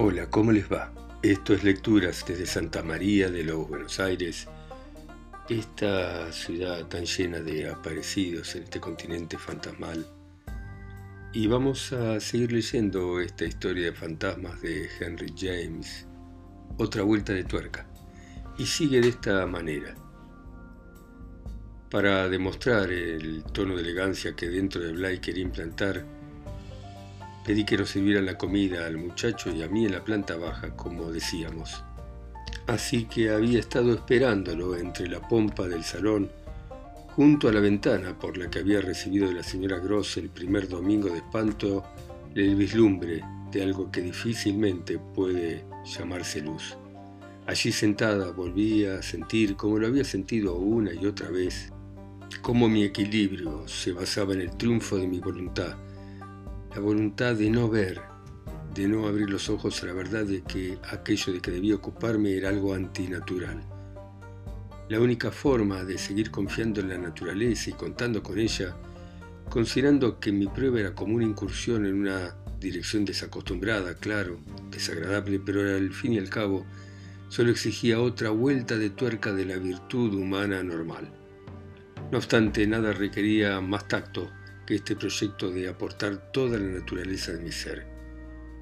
Hola, ¿cómo les va? Esto es Lecturas desde Santa María de los Buenos Aires, esta ciudad tan llena de aparecidos en este continente fantasmal. Y vamos a seguir leyendo esta historia de fantasmas de Henry James, otra vuelta de tuerca. Y sigue de esta manera. Para demostrar el tono de elegancia que dentro de Bly quería implantar, Pedí que nos sirvieran la comida al muchacho y a mí en la planta baja, como decíamos. Así que había estado esperándolo entre la pompa del salón, junto a la ventana por la que había recibido de la señora Gross el primer domingo de espanto el vislumbre de algo que difícilmente puede llamarse luz. Allí sentada volvía a sentir, como lo había sentido una y otra vez, cómo mi equilibrio se basaba en el triunfo de mi voluntad, la voluntad de no ver, de no abrir los ojos a la verdad de que aquello de que debía ocuparme era algo antinatural. La única forma de seguir confiando en la naturaleza y contando con ella, considerando que mi prueba era como una incursión en una dirección desacostumbrada, claro, desagradable, pero al fin y al cabo solo exigía otra vuelta de tuerca de la virtud humana normal. No obstante, nada requería más tacto que este proyecto de aportar toda la naturaleza de mi ser.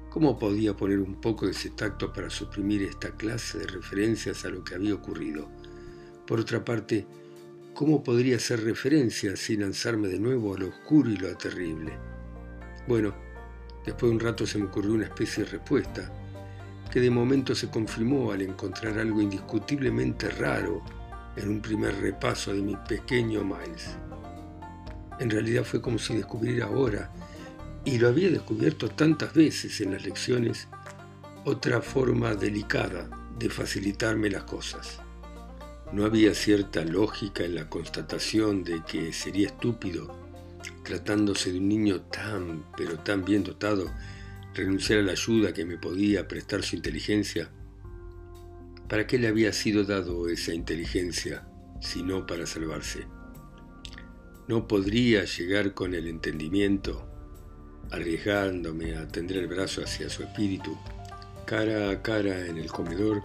¿Cómo podía poner un poco de ese tacto para suprimir esta clase de referencias a lo que había ocurrido? Por otra parte, ¿cómo podría hacer referencias sin lanzarme de nuevo a lo oscuro y lo terrible? Bueno, después de un rato se me ocurrió una especie de respuesta, que de momento se confirmó al encontrar algo indiscutiblemente raro en un primer repaso de mi pequeño Miles. En realidad fue como si descubriera ahora, y lo había descubierto tantas veces en las lecciones, otra forma delicada de facilitarme las cosas. No había cierta lógica en la constatación de que sería estúpido, tratándose de un niño tan, pero tan bien dotado, renunciar a la ayuda que me podía prestar su inteligencia. ¿Para qué le había sido dado esa inteligencia, si no para salvarse? No podría llegar con el entendimiento, arriesgándome a tender el brazo hacia su espíritu, cara a cara en el comedor,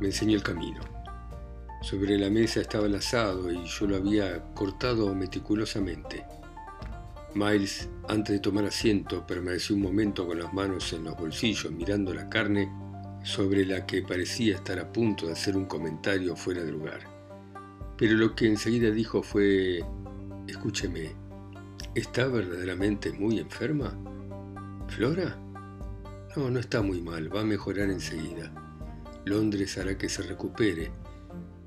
me enseñó el camino. Sobre la mesa estaba el asado y yo lo había cortado meticulosamente. Miles, antes de tomar asiento, permaneció un momento con las manos en los bolsillos mirando la carne sobre la que parecía estar a punto de hacer un comentario fuera de lugar. Pero lo que enseguida dijo fue Escúcheme, ¿está verdaderamente muy enferma? ¿Flora? No, no está muy mal, va a mejorar enseguida. Londres hará que se recupere.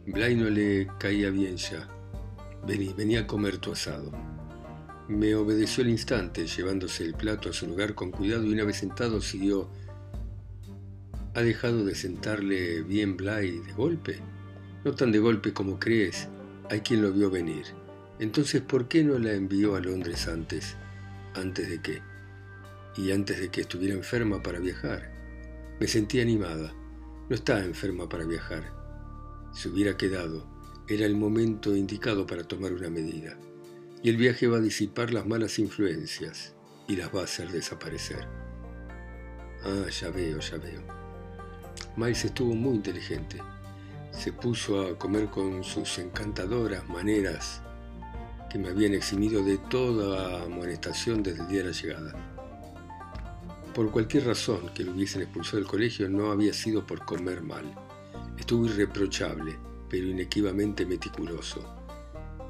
Bly no le caía bien ya. Vení, vení a comer tu asado. Me obedeció al instante, llevándose el plato a su lugar con cuidado y una vez sentado siguió. ¿Ha dejado de sentarle bien Bly de golpe? No tan de golpe como crees. Hay quien lo vio venir. Entonces, ¿por qué no la envió a Londres antes? ¿Antes de qué? Y antes de que estuviera enferma para viajar. Me sentí animada. No estaba enferma para viajar. Si hubiera quedado, era el momento indicado para tomar una medida. Y el viaje va a disipar las malas influencias y las va a hacer desaparecer. Ah, ya veo, ya veo. Miles estuvo muy inteligente. Se puso a comer con sus encantadoras maneras que me habían eximido de toda amonestación desde el día de la llegada. Por cualquier razón que lo hubiesen expulsado del colegio no había sido por comer mal. Estuvo irreprochable, pero inequívocamente meticuloso.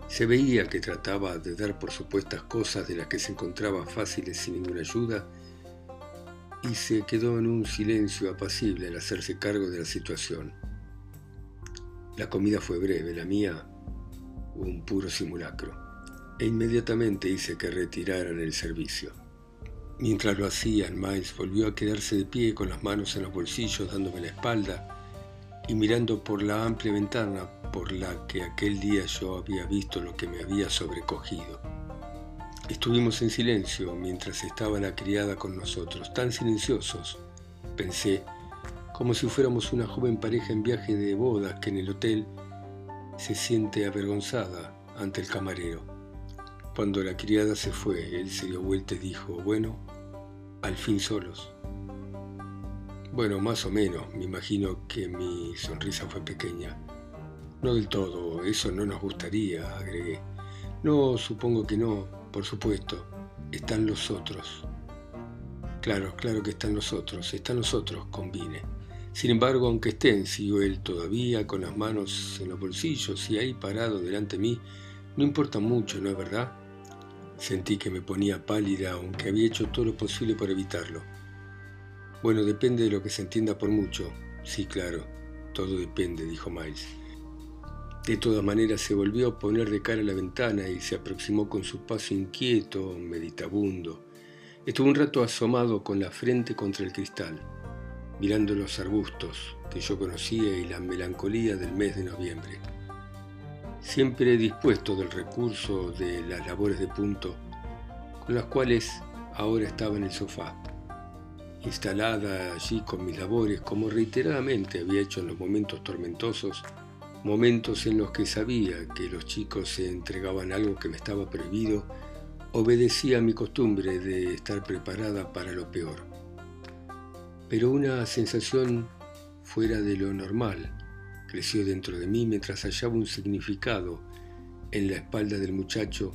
Se veía que trataba de dar por supuestas cosas de las que se encontraba fáciles sin ninguna ayuda y se quedó en un silencio apacible al hacerse cargo de la situación. La comida fue breve, la mía un puro simulacro e inmediatamente hice que retiraran el servicio. Mientras lo hacían, Miles volvió a quedarse de pie con las manos en los bolsillos dándome la espalda y mirando por la amplia ventana por la que aquel día yo había visto lo que me había sobrecogido. Estuvimos en silencio mientras estaba la criada con nosotros, tan silenciosos, pensé, como si fuéramos una joven pareja en viaje de bodas que en el hotel se siente avergonzada ante el camarero. Cuando la criada se fue, él se dio vuelta y dijo, bueno, al fin solos. Bueno, más o menos, me imagino que mi sonrisa fue pequeña. No del todo, eso no nos gustaría, agregué. No, supongo que no, por supuesto. Están los otros. Claro, claro que están los otros, están los otros, convine. Sin embargo, aunque estén, siguió él todavía con las manos en los bolsillos y ahí parado delante de mí, no importa mucho, ¿no es verdad? Sentí que me ponía pálida, aunque había hecho todo lo posible por evitarlo. Bueno, depende de lo que se entienda por mucho. Sí, claro, todo depende, dijo Miles. De todas maneras se volvió a poner de cara a la ventana y se aproximó con su paso inquieto, meditabundo. Estuvo un rato asomado con la frente contra el cristal, mirando los arbustos que yo conocía y la melancolía del mes de noviembre. Siempre dispuesto del recurso de las labores de punto, con las cuales ahora estaba en el sofá, instalada allí con mis labores, como reiteradamente había hecho en los momentos tormentosos, momentos en los que sabía que los chicos se entregaban algo que me estaba prohibido, obedecía a mi costumbre de estar preparada para lo peor. Pero una sensación fuera de lo normal creció dentro de mí mientras hallaba un significado en la espalda del muchacho,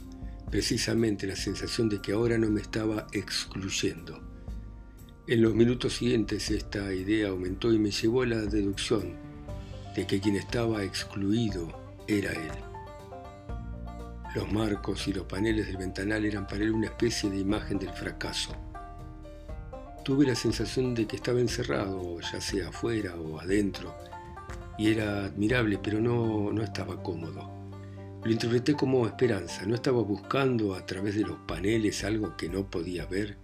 precisamente la sensación de que ahora no me estaba excluyendo en los minutos siguientes esta idea aumentó y me llevó a la deducción de que quien estaba excluido era él. Los marcos y los paneles del ventanal eran para él una especie de imagen del fracaso. Tuve la sensación de que estaba encerrado, ya sea afuera o adentro, y era admirable, pero no, no estaba cómodo. Lo interpreté como esperanza, no estaba buscando a través de los paneles algo que no podía ver,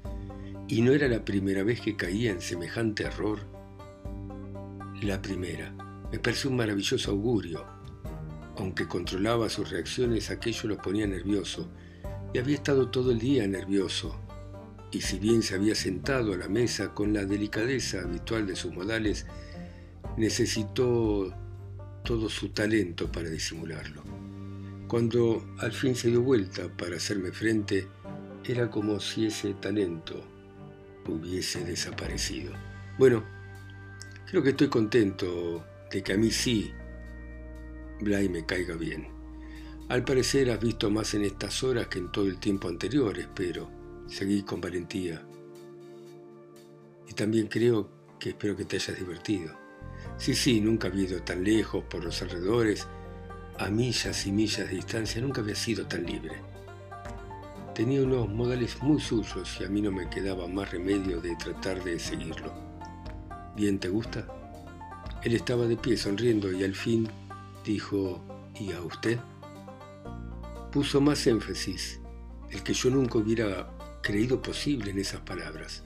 y no era la primera vez que caía en semejante error. La primera. Me pareció un maravilloso augurio. Aunque controlaba sus reacciones, aquello lo ponía nervioso. Y había estado todo el día nervioso. Y si bien se había sentado a la mesa con la delicadeza habitual de sus modales, necesitó todo su talento para disimularlo. Cuando al fin se dio vuelta para hacerme frente, era como si ese talento hubiese desaparecido. Bueno, creo que estoy contento de que a mí sí Blay me caiga bien. Al parecer has visto más en estas horas que en todo el tiempo anterior, espero. Seguí con valentía. Y también creo que espero que te hayas divertido. Sí, sí, nunca había ido tan lejos por los alrededores, a millas y millas de distancia, nunca había sido tan libre. Tenía unos modales muy suyos y a mí no me quedaba más remedio de tratar de seguirlo. ¿Bien te gusta? Él estaba de pie sonriendo y al fin dijo, ¿y a usted? Puso más énfasis, el que yo nunca hubiera creído posible en esas palabras.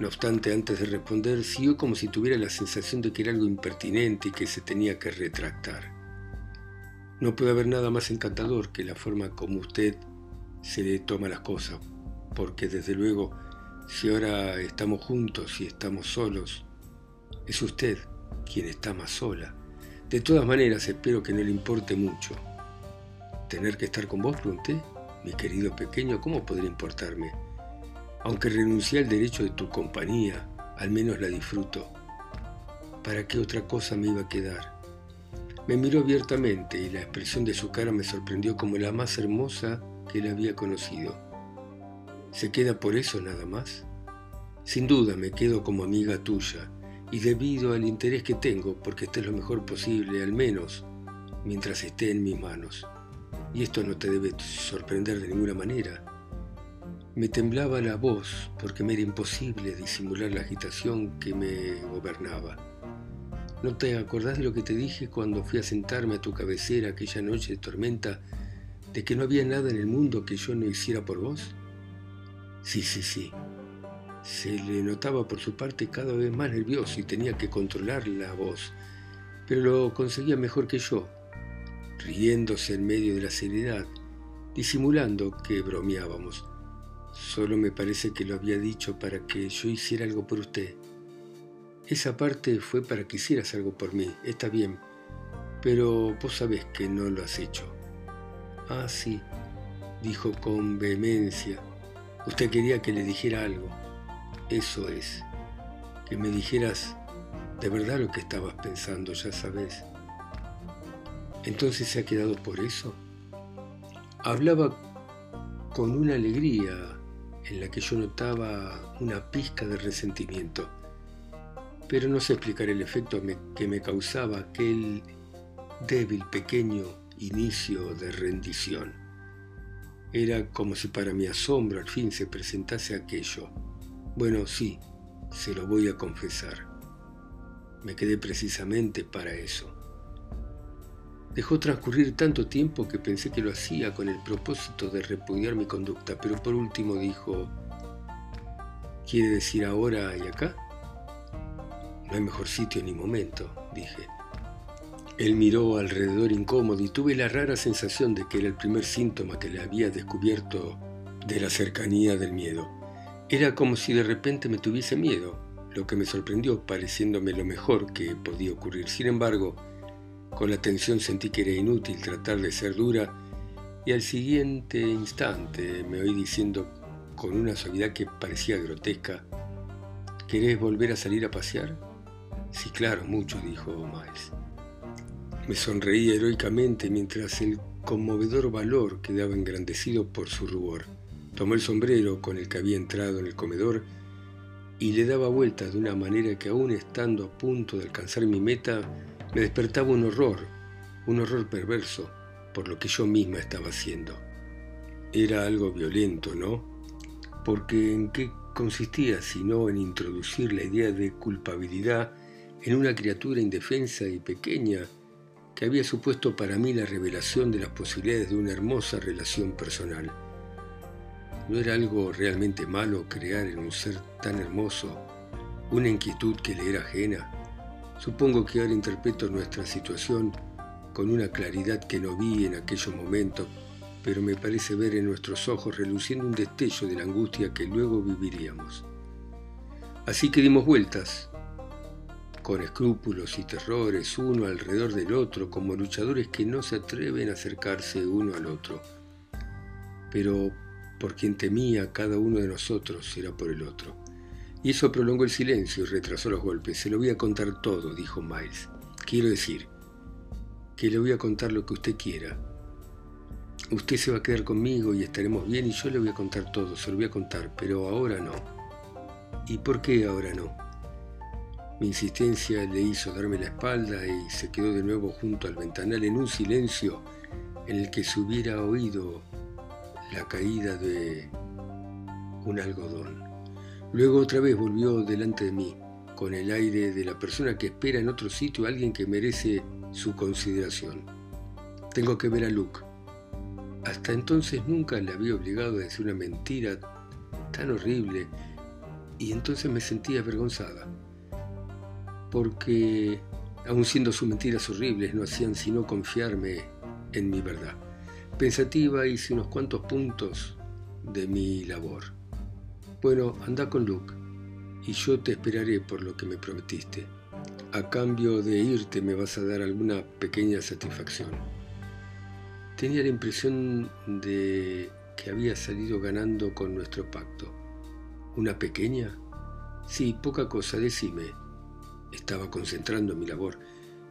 No obstante, antes de responder, siguió como si tuviera la sensación de que era algo impertinente y que se tenía que retractar. No puede haber nada más encantador que la forma como usted se le toma las cosas, porque desde luego, si ahora estamos juntos y estamos solos, es usted quien está más sola. De todas maneras, espero que no le importe mucho. ¿Tener que estar con vos? pregunté. Mi querido pequeño, ¿cómo podría importarme? Aunque renuncié al derecho de tu compañía, al menos la disfruto. ¿Para qué otra cosa me iba a quedar? Me miró abiertamente y la expresión de su cara me sorprendió como la más hermosa que él había conocido. ¿Se queda por eso nada más? Sin duda me quedo como amiga tuya y debido al interés que tengo porque estés lo mejor posible, al menos mientras esté en mis manos. Y esto no te debe sorprender de ninguna manera. Me temblaba la voz porque me era imposible disimular la agitación que me gobernaba. ¿No te acordás de lo que te dije cuando fui a sentarme a tu cabecera aquella noche de tormenta de que no había nada en el mundo que yo no hiciera por vos? Sí, sí, sí. Se le notaba por su parte cada vez más nervioso y tenía que controlar la voz, pero lo conseguía mejor que yo, riéndose en medio de la seriedad, disimulando que bromeábamos. Solo me parece que lo había dicho para que yo hiciera algo por usted. Esa parte fue para que hicieras algo por mí, está bien, pero vos sabés que no lo has hecho. Ah, sí, dijo con vehemencia. Usted quería que le dijera algo. Eso es. que me dijeras de verdad lo que estabas pensando, ya sabes. Entonces se ha quedado por eso. Hablaba con una alegría en la que yo notaba una pizca de resentimiento, pero no sé explicar el efecto que me causaba aquel débil, pequeño inicio de rendición. Era como si para mi asombro al fin se presentase aquello. Bueno, sí, se lo voy a confesar. Me quedé precisamente para eso. Dejó transcurrir tanto tiempo que pensé que lo hacía con el propósito de repudiar mi conducta, pero por último dijo, ¿quiere decir ahora y acá? No hay mejor sitio ni momento, dije. Él miró alrededor incómodo y tuve la rara sensación de que era el primer síntoma que le había descubierto de la cercanía del miedo. Era como si de repente me tuviese miedo, lo que me sorprendió pareciéndome lo mejor que podía ocurrir. Sin embargo, con la tensión sentí que era inútil tratar de ser dura y al siguiente instante me oí diciendo con una suavidad que parecía grotesca, ¿querés volver a salir a pasear? Sí, claro, mucho, dijo Miles. Me sonreía heroicamente mientras el conmovedor valor quedaba engrandecido por su rubor. Tomó el sombrero con el que había entrado en el comedor y le daba vueltas de una manera que aún estando a punto de alcanzar mi meta, me despertaba un horror, un horror perverso por lo que yo misma estaba haciendo. Era algo violento, ¿no? Porque ¿en qué consistía sino en introducir la idea de culpabilidad en una criatura indefensa y pequeña que había supuesto para mí la revelación de las posibilidades de una hermosa relación personal. ¿No era algo realmente malo crear en un ser tan hermoso una inquietud que le era ajena? Supongo que ahora interpreto nuestra situación con una claridad que no vi en aquellos momentos, pero me parece ver en nuestros ojos reluciendo un destello de la angustia que luego viviríamos. Así que dimos vueltas con escrúpulos y terrores uno alrededor del otro, como luchadores que no se atreven a acercarse uno al otro. Pero por quien temía cada uno de nosotros era por el otro. Y eso prolongó el silencio y retrasó los golpes. Se lo voy a contar todo, dijo Miles. Quiero decir, que le voy a contar lo que usted quiera. Usted se va a quedar conmigo y estaremos bien y yo le voy a contar todo, se lo voy a contar, pero ahora no. ¿Y por qué ahora no? Mi insistencia le hizo darme la espalda y se quedó de nuevo junto al ventanal en un silencio en el que se hubiera oído la caída de un algodón. Luego otra vez volvió delante de mí, con el aire de la persona que espera en otro sitio a alguien que merece su consideración. Tengo que ver a Luke. Hasta entonces nunca le había obligado a decir una mentira tan horrible y entonces me sentía avergonzada porque, aun siendo sus mentiras horribles, no hacían sino confiarme en mi verdad. Pensativa hice unos cuantos puntos de mi labor. Bueno, anda con Luke y yo te esperaré por lo que me prometiste. A cambio de irte me vas a dar alguna pequeña satisfacción. Tenía la impresión de que había salido ganando con nuestro pacto. ¿Una pequeña? Sí, poca cosa, decime. Estaba concentrando en mi labor.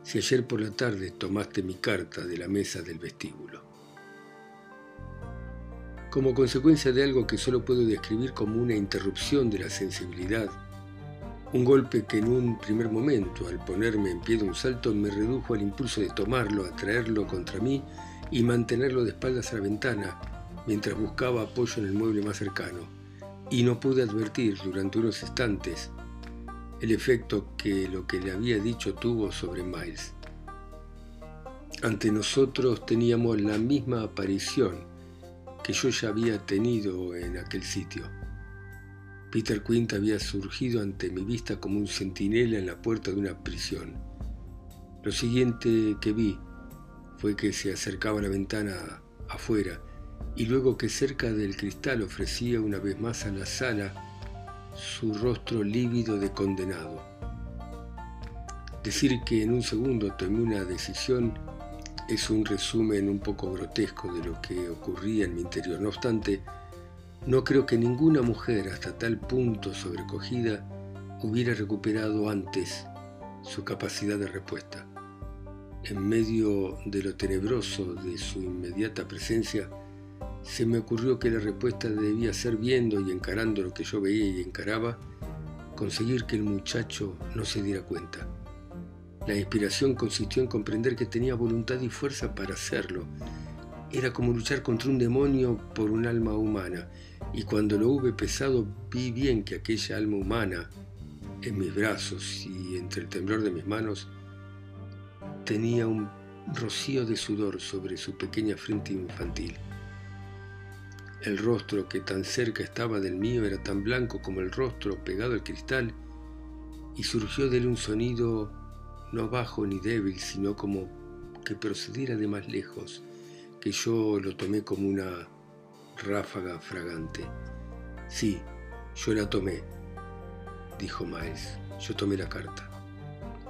Si ayer por la tarde tomaste mi carta de la mesa del vestíbulo. Como consecuencia de algo que solo puedo describir como una interrupción de la sensibilidad, un golpe que en un primer momento, al ponerme en pie de un salto, me redujo al impulso de tomarlo, atraerlo contra mí y mantenerlo de espaldas a la ventana mientras buscaba apoyo en el mueble más cercano. Y no pude advertir durante unos instantes el efecto que lo que le había dicho tuvo sobre Miles. Ante nosotros teníamos la misma aparición que yo ya había tenido en aquel sitio. Peter Quint había surgido ante mi vista como un centinela en la puerta de una prisión. Lo siguiente que vi fue que se acercaba a la ventana afuera y luego que cerca del cristal ofrecía una vez más a la sala su rostro lívido de condenado. Decir que en un segundo tomé una decisión es un resumen un poco grotesco de lo que ocurría en mi interior. No obstante, no creo que ninguna mujer hasta tal punto sobrecogida hubiera recuperado antes su capacidad de respuesta. En medio de lo tenebroso de su inmediata presencia, se me ocurrió que la respuesta debía ser viendo y encarando lo que yo veía y encaraba, conseguir que el muchacho no se diera cuenta. La inspiración consistió en comprender que tenía voluntad y fuerza para hacerlo. Era como luchar contra un demonio por un alma humana, y cuando lo hube pesado vi bien que aquella alma humana, en mis brazos y entre el temblor de mis manos, tenía un rocío de sudor sobre su pequeña frente infantil. El rostro que tan cerca estaba del mío era tan blanco como el rostro pegado al cristal, y surgió de él un sonido no bajo ni débil, sino como que procediera de más lejos, que yo lo tomé como una ráfaga fragante. Sí, yo la tomé, dijo Miles. Yo tomé la carta.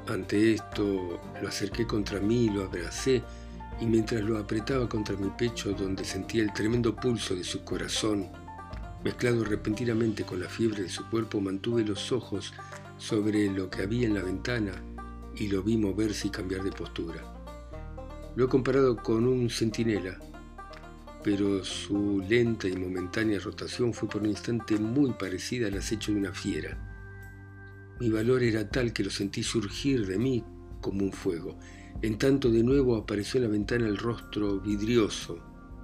Ante esto lo acerqué contra mí, lo abracé y mientras lo apretaba contra mi pecho donde sentía el tremendo pulso de su corazón, mezclado repentinamente con la fiebre de su cuerpo, mantuve los ojos sobre lo que había en la ventana y lo vi moverse y cambiar de postura. Lo he comparado con un centinela, pero su lenta y momentánea rotación fue por un instante muy parecida al acecho de una fiera. Mi valor era tal que lo sentí surgir de mí como un fuego. En tanto de nuevo apareció en la ventana el rostro vidrioso,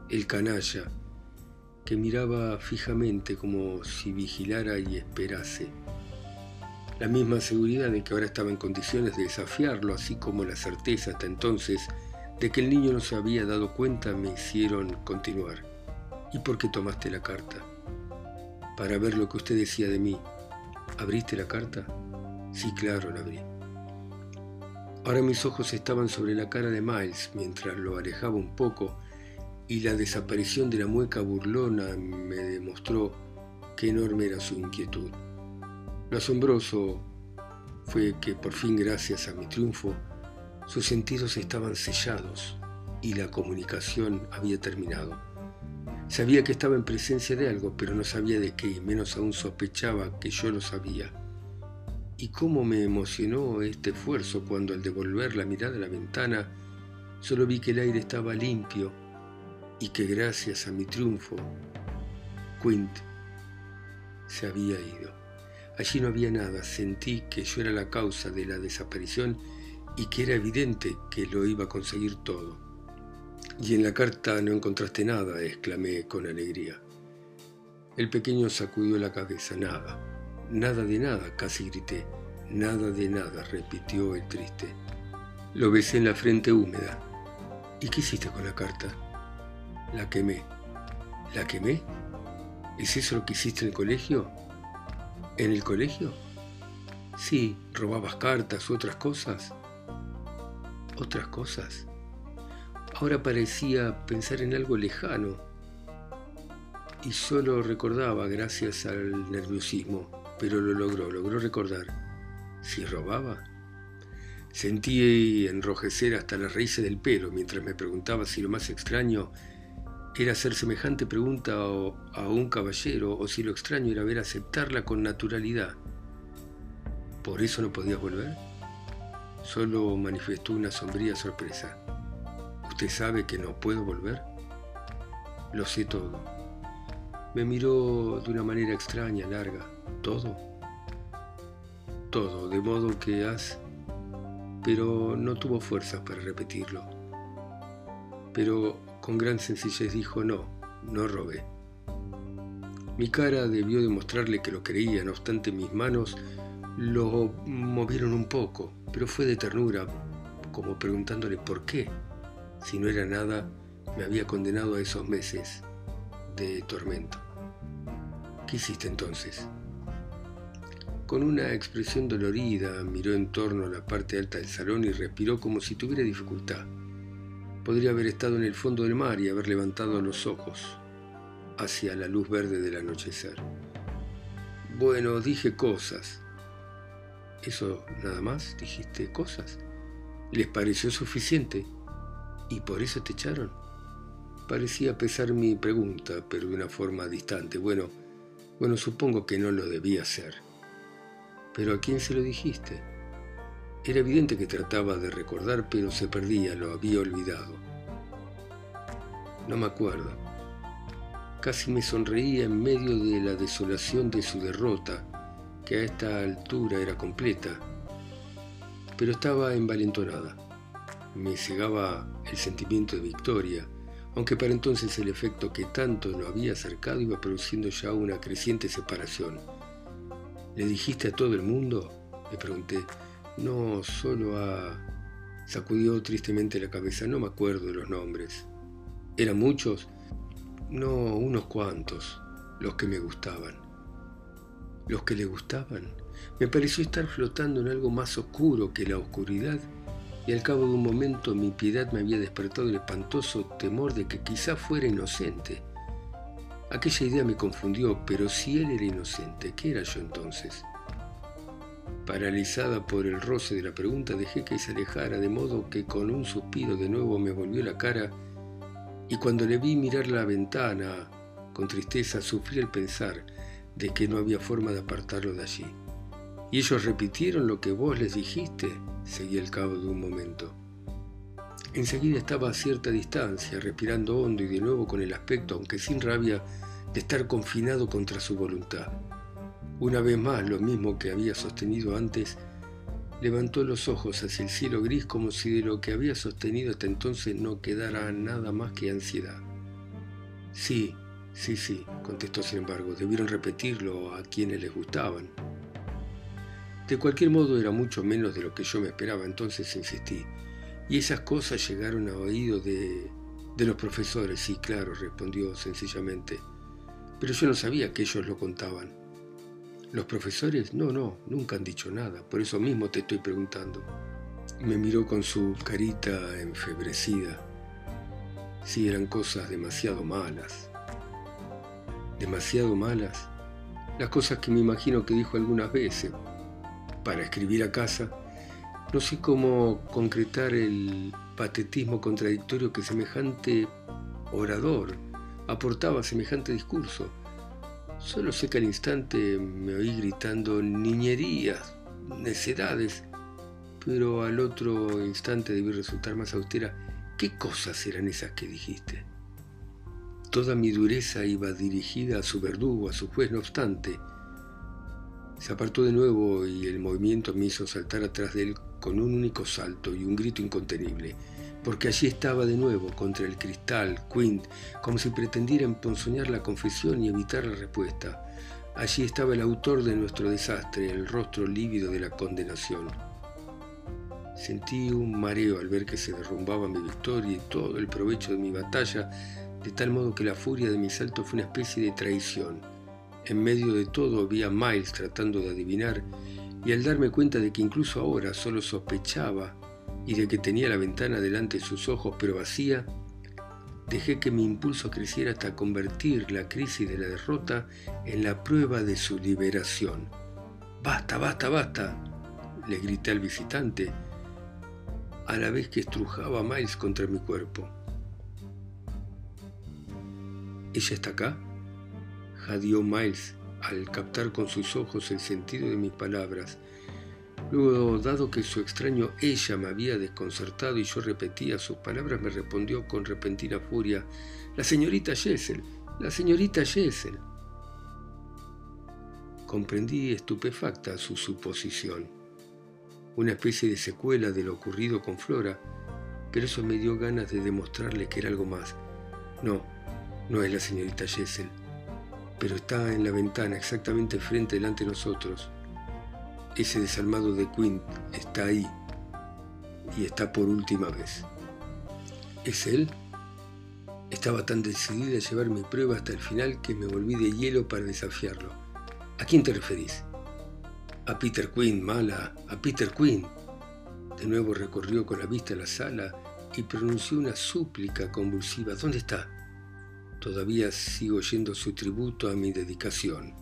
el canalla, que miraba fijamente como si vigilara y esperase. La misma seguridad de que ahora estaba en condiciones de desafiarlo, así como la certeza hasta entonces de que el niño no se había dado cuenta, me hicieron continuar. ¿Y por qué tomaste la carta? Para ver lo que usted decía de mí. ¿Abriste la carta? Sí, claro, la abrí. Ahora mis ojos estaban sobre la cara de Miles mientras lo alejaba un poco y la desaparición de la mueca burlona me demostró qué enorme era su inquietud. Lo asombroso fue que por fin, gracias a mi triunfo, sus sentidos estaban sellados y la comunicación había terminado. Sabía que estaba en presencia de algo, pero no sabía de qué, y menos aún sospechaba que yo lo sabía. Y cómo me emocionó este esfuerzo cuando al devolver la mirada a la ventana, solo vi que el aire estaba limpio y que gracias a mi triunfo, Quint se había ido. Allí no había nada, sentí que yo era la causa de la desaparición y que era evidente que lo iba a conseguir todo. Y en la carta no encontraste nada, exclamé con alegría. El pequeño sacudió la cabeza, nada, nada de nada, casi grité. Nada de nada, repitió el triste. Lo besé en la frente húmeda. ¿Y qué hiciste con la carta? La quemé. ¿La quemé? ¿Es eso lo que hiciste en el colegio? ¿En el colegio? Sí, robabas cartas u otras cosas. ¿Otras cosas? Ahora parecía pensar en algo lejano y solo recordaba gracias al nerviosismo, pero lo logró, logró recordar. ¿Si robaba? Sentí enrojecer hasta las raíces del pelo mientras me preguntaba si lo más extraño era hacer semejante pregunta a un caballero o si lo extraño era ver aceptarla con naturalidad. ¿Por eso no podías volver? Solo manifestó una sombría sorpresa. ¿Usted sabe que no puedo volver? Lo sé todo. Me miró de una manera extraña, larga. ¿Todo? Todo, de modo que has... Pero no tuvo fuerzas para repetirlo. Pero con gran sencillez dijo no, no robé. Mi cara debió demostrarle que lo creía, no obstante mis manos lo movieron un poco, pero fue de ternura, como preguntándole por qué, si no era nada, me había condenado a esos meses de tormento. ¿Qué hiciste entonces? Con una expresión dolorida miró en torno a la parte alta del salón y respiró como si tuviera dificultad. Podría haber estado en el fondo del mar y haber levantado los ojos hacia la luz verde del anochecer. Bueno, dije cosas. ¿Eso nada más? ¿Dijiste cosas? ¿Les pareció suficiente? ¿Y por eso te echaron? Parecía pesar mi pregunta, pero de una forma distante. Bueno, bueno, supongo que no lo debía hacer. ¿Pero a quién se lo dijiste? Era evidente que trataba de recordar, pero se perdía, lo había olvidado. No me acuerdo. Casi me sonreía en medio de la desolación de su derrota, que a esta altura era completa, pero estaba envalentonada. Me cegaba el sentimiento de victoria, aunque para entonces el efecto que tanto nos había acercado iba produciendo ya una creciente separación. ¿Le dijiste a todo el mundo? Le pregunté. No, solo a... Sacudió tristemente la cabeza. No me acuerdo de los nombres. ¿Eran muchos? No, unos cuantos. Los que me gustaban. ¿Los que le gustaban? Me pareció estar flotando en algo más oscuro que la oscuridad y al cabo de un momento mi piedad me había despertado el espantoso temor de que quizá fuera inocente. Aquella idea me confundió, pero si él era inocente, ¿qué era yo entonces? Paralizada por el roce de la pregunta, dejé que se alejara, de modo que con un suspiro de nuevo me volvió la cara, y cuando le vi mirar la ventana, con tristeza sufrí el pensar de que no había forma de apartarlo de allí. ¿Y ellos repitieron lo que vos les dijiste? Seguí al cabo de un momento. Enseguida estaba a cierta distancia, respirando hondo y de nuevo con el aspecto, aunque sin rabia, de estar confinado contra su voluntad. Una vez más, lo mismo que había sostenido antes, levantó los ojos hacia el cielo gris como si de lo que había sostenido hasta entonces no quedara nada más que ansiedad. Sí, sí, sí, contestó sin embargo, debieron repetirlo a quienes les gustaban. De cualquier modo era mucho menos de lo que yo me esperaba, entonces insistí. Y esas cosas llegaron a oído de, de los profesores, sí, claro, respondió sencillamente. Pero yo no sabía que ellos lo contaban. ¿Los profesores? No, no, nunca han dicho nada, por eso mismo te estoy preguntando. Me miró con su carita enfebrecida. Sí, eran cosas demasiado malas. Demasiado malas. Las cosas que me imagino que dijo algunas veces, para escribir a casa, no sé cómo concretar el patetismo contradictorio que semejante orador aportaba a semejante discurso. Solo sé que al instante me oí gritando niñerías, necedades, pero al otro instante debí resultar más austera. ¿Qué cosas eran esas que dijiste? Toda mi dureza iba dirigida a su verdugo, a su juez, no obstante, se apartó de nuevo y el movimiento me hizo saltar atrás de él con un único salto y un grito incontenible, porque allí estaba de nuevo, contra el cristal, Quint, como si pretendiera emponzoñar la confesión y evitar la respuesta. Allí estaba el autor de nuestro desastre, el rostro lívido de la condenación. Sentí un mareo al ver que se derrumbaba mi victoria y todo el provecho de mi batalla, de tal modo que la furia de mi salto fue una especie de traición. En medio de todo vi a Miles tratando de adivinar y al darme cuenta de que incluso ahora solo sospechaba y de que tenía la ventana delante de sus ojos pero vacía, dejé que mi impulso creciera hasta convertir la crisis de la derrota en la prueba de su liberación. Basta, basta, basta, le grité al visitante, a la vez que estrujaba a Miles contra mi cuerpo. ¿Ella está acá? jadeó Miles al captar con sus ojos el sentido de mis palabras. Luego, dado que su extraño ella me había desconcertado y yo repetía sus palabras, me respondió con repentina furia, La señorita Jessel, la señorita Jessel. Comprendí estupefacta su suposición, una especie de secuela de lo ocurrido con Flora, pero eso me dio ganas de demostrarle que era algo más. No, no es la señorita Jessel pero está en la ventana exactamente frente delante de nosotros. Ese desalmado de Quint está ahí y está por última vez. ¿Es él? Estaba tan decidida a llevar mi prueba hasta el final que me volví de hielo para desafiarlo. ¿A quién te referís? A Peter Quinn, mala, a Peter Quinn. De nuevo recorrió con la vista la sala y pronunció una súplica convulsiva. ¿Dónde está? Todavía sigo oyendo su tributo a mi dedicación,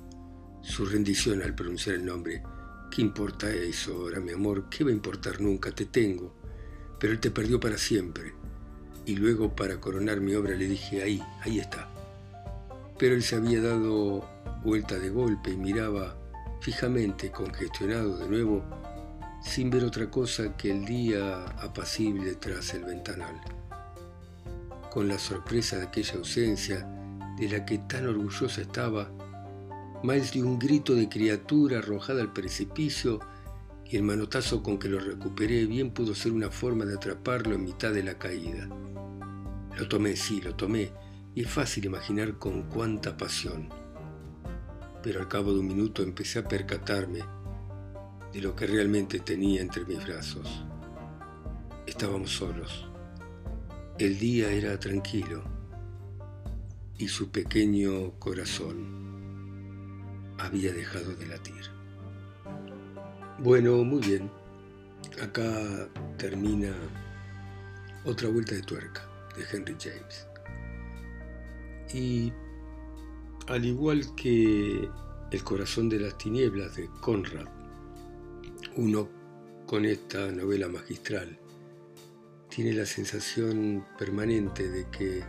su rendición al pronunciar el nombre. ¿Qué importa eso ahora, mi amor? ¿Qué va a importar nunca? Te tengo. Pero él te perdió para siempre. Y luego, para coronar mi obra, le dije, ahí, ahí está. Pero él se había dado vuelta de golpe y miraba fijamente congestionado de nuevo, sin ver otra cosa que el día apacible tras el ventanal. Con la sorpresa de aquella ausencia, de la que tan orgullosa estaba, Miles dio un grito de criatura arrojada al precipicio y el manotazo con que lo recuperé bien pudo ser una forma de atraparlo en mitad de la caída. Lo tomé, sí, lo tomé, y es fácil imaginar con cuánta pasión. Pero al cabo de un minuto empecé a percatarme de lo que realmente tenía entre mis brazos. Estábamos solos. El día era tranquilo y su pequeño corazón había dejado de latir. Bueno, muy bien. Acá termina otra vuelta de tuerca de Henry James. Y al igual que El corazón de las tinieblas de Conrad, uno con esta novela magistral tiene la sensación permanente de que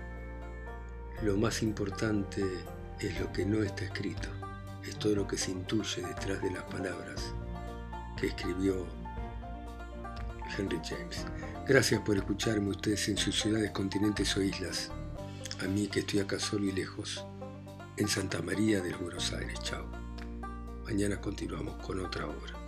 lo más importante es lo que no está escrito, es todo lo que se intuye detrás de las palabras que escribió Henry James. Gracias por escucharme ustedes en sus ciudades, continentes o islas. A mí que estoy acá solo y lejos, en Santa María de Buenos Aires. Chao. Mañana continuamos con otra obra.